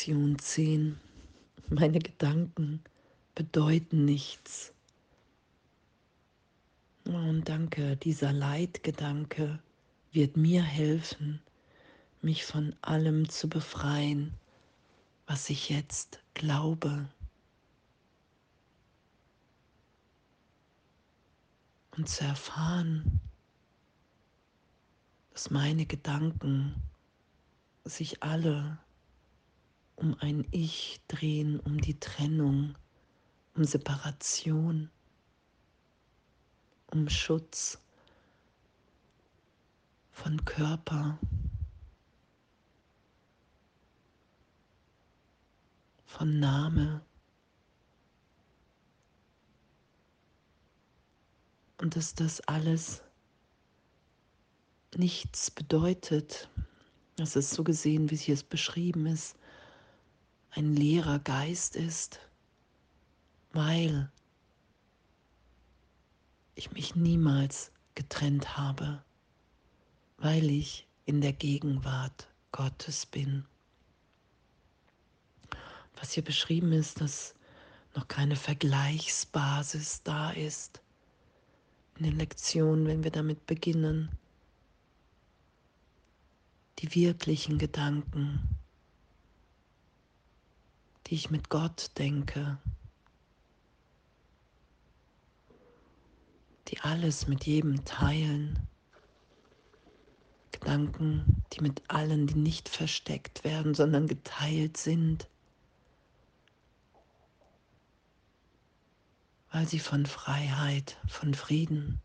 Lektion 10. Meine Gedanken bedeuten nichts. Und danke, dieser Leitgedanke wird mir helfen, mich von allem zu befreien, was ich jetzt glaube. Und zu erfahren, dass meine Gedanken sich alle um ein Ich drehen, um die Trennung, um Separation um Schutz von Körper, von Name. Und dass das alles nichts bedeutet, dass es so gesehen, wie hier es beschrieben ist, ein leerer Geist ist, weil ich mich niemals getrennt habe, weil ich in der Gegenwart Gottes bin. Was hier beschrieben ist, dass noch keine Vergleichsbasis da ist. In den Lektionen, wenn wir damit beginnen, die wirklichen Gedanken, die ich mit Gott denke, die alles mit jedem teilen. Gedanken, die mit allen, die nicht versteckt werden, sondern geteilt sind, weil sie von Freiheit, von Frieden,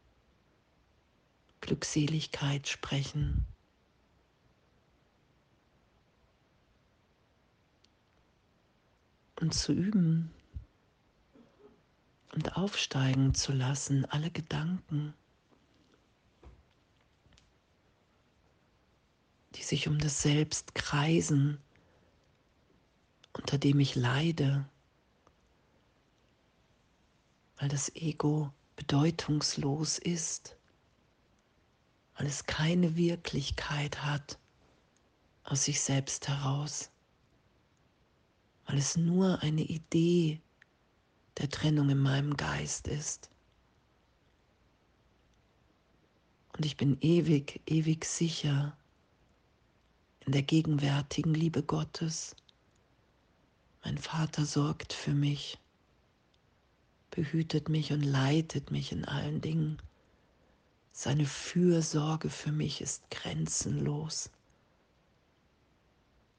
Glückseligkeit sprechen. Und zu üben, und aufsteigen zu lassen, alle Gedanken, die sich um das Selbst kreisen, unter dem ich leide, weil das Ego bedeutungslos ist, weil es keine Wirklichkeit hat aus sich selbst heraus, weil es nur eine Idee der Trennung in meinem Geist ist. Und ich bin ewig, ewig sicher in der gegenwärtigen Liebe Gottes. Mein Vater sorgt für mich, behütet mich und leitet mich in allen Dingen. Seine Fürsorge für mich ist grenzenlos.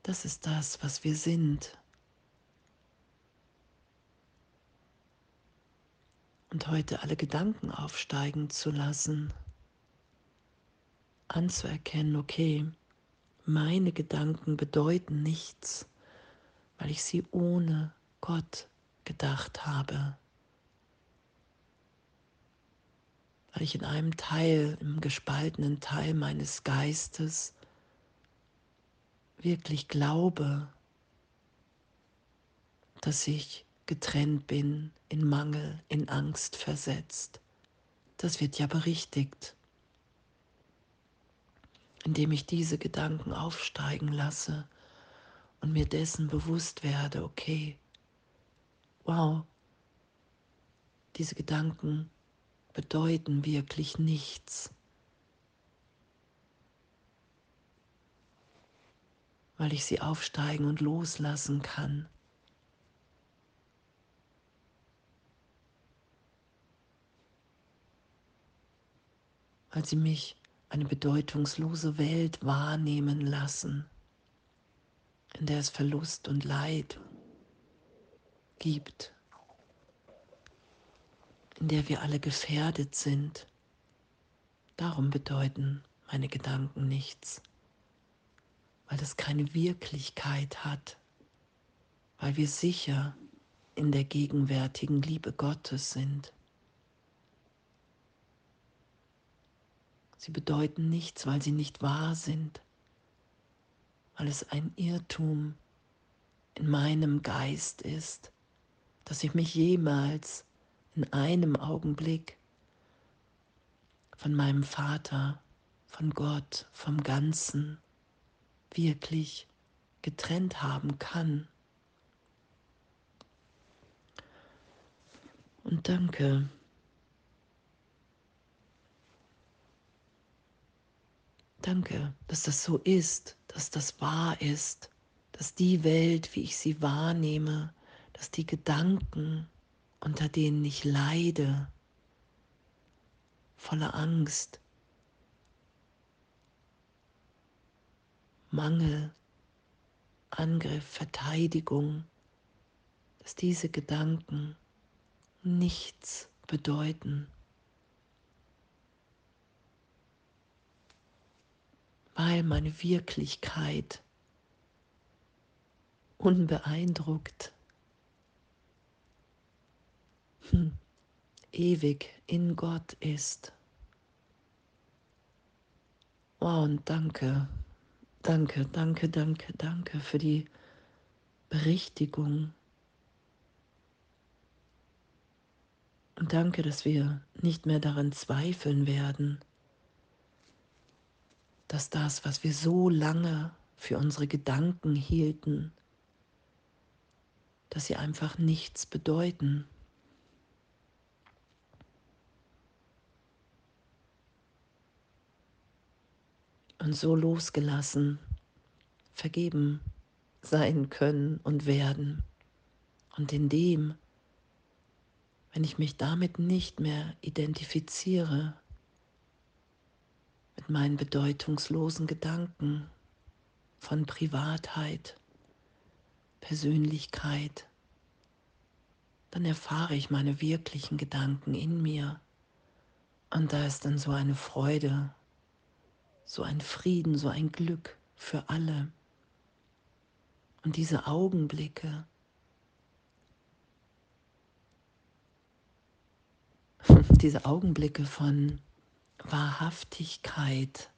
Das ist das, was wir sind. Und heute alle Gedanken aufsteigen zu lassen, anzuerkennen, okay, meine Gedanken bedeuten nichts, weil ich sie ohne Gott gedacht habe, weil ich in einem Teil, im gespaltenen Teil meines Geistes wirklich glaube, dass ich getrennt bin, in Mangel, in Angst versetzt. Das wird ja berichtigt, indem ich diese Gedanken aufsteigen lasse und mir dessen bewusst werde, okay, wow, diese Gedanken bedeuten wirklich nichts. weil ich sie aufsteigen und loslassen kann. Weil sie mich eine bedeutungslose Welt wahrnehmen lassen, in der es Verlust und Leid gibt, in der wir alle gefährdet sind. Darum bedeuten meine Gedanken nichts, weil es keine Wirklichkeit hat, weil wir sicher in der gegenwärtigen Liebe Gottes sind. Sie bedeuten nichts, weil sie nicht wahr sind, weil es ein Irrtum in meinem Geist ist, dass ich mich jemals in einem Augenblick von meinem Vater, von Gott, vom Ganzen wirklich getrennt haben kann. Und danke. Danke, dass das so ist, dass das wahr ist, dass die Welt, wie ich sie wahrnehme, dass die Gedanken, unter denen ich leide, voller Angst, Mangel, Angriff, Verteidigung, dass diese Gedanken nichts bedeuten. Weil meine Wirklichkeit unbeeindruckt, hm, ewig in Gott ist. Wow, und danke, danke, danke, danke, danke für die Berichtigung. Und danke, dass wir nicht mehr daran zweifeln werden, dass das, was wir so lange für unsere Gedanken hielten, dass sie einfach nichts bedeuten. Und so losgelassen, vergeben sein können und werden. Und in dem, wenn ich mich damit nicht mehr identifiziere, mit meinen bedeutungslosen Gedanken von Privatheit, Persönlichkeit, dann erfahre ich meine wirklichen Gedanken in mir. Und da ist dann so eine Freude, so ein Frieden, so ein Glück für alle. Und diese Augenblicke, diese Augenblicke von Wahrhaftigkeit,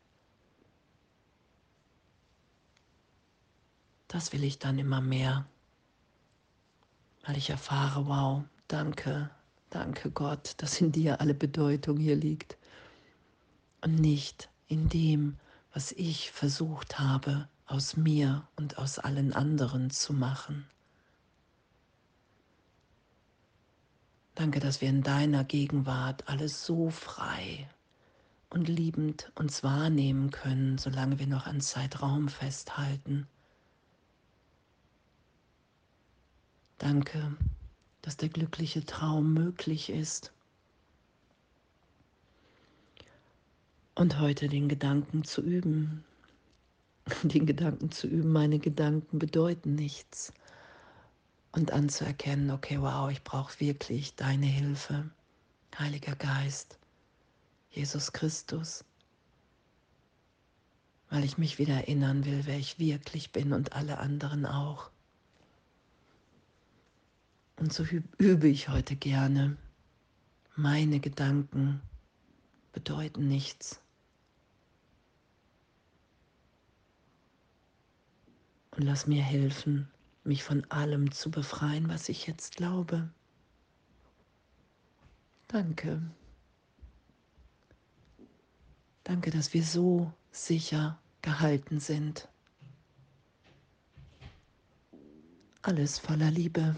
das will ich dann immer mehr, weil ich erfahre, wow, danke, danke Gott, dass in dir alle Bedeutung hier liegt und nicht in dem, was ich versucht habe, aus mir und aus allen anderen zu machen. Danke, dass wir in deiner Gegenwart alles so frei und liebend uns wahrnehmen können, solange wir noch an Zeitraum festhalten. Danke, dass der glückliche Traum möglich ist. Und heute den Gedanken zu üben, den Gedanken zu üben, meine Gedanken bedeuten nichts. Und anzuerkennen, okay, wow, ich brauche wirklich deine Hilfe, Heiliger Geist, Jesus Christus, weil ich mich wieder erinnern will, wer ich wirklich bin und alle anderen auch. Und so übe ich heute gerne. Meine Gedanken bedeuten nichts. Und lass mir helfen, mich von allem zu befreien, was ich jetzt glaube. Danke. Danke, dass wir so sicher gehalten sind. Alles voller Liebe.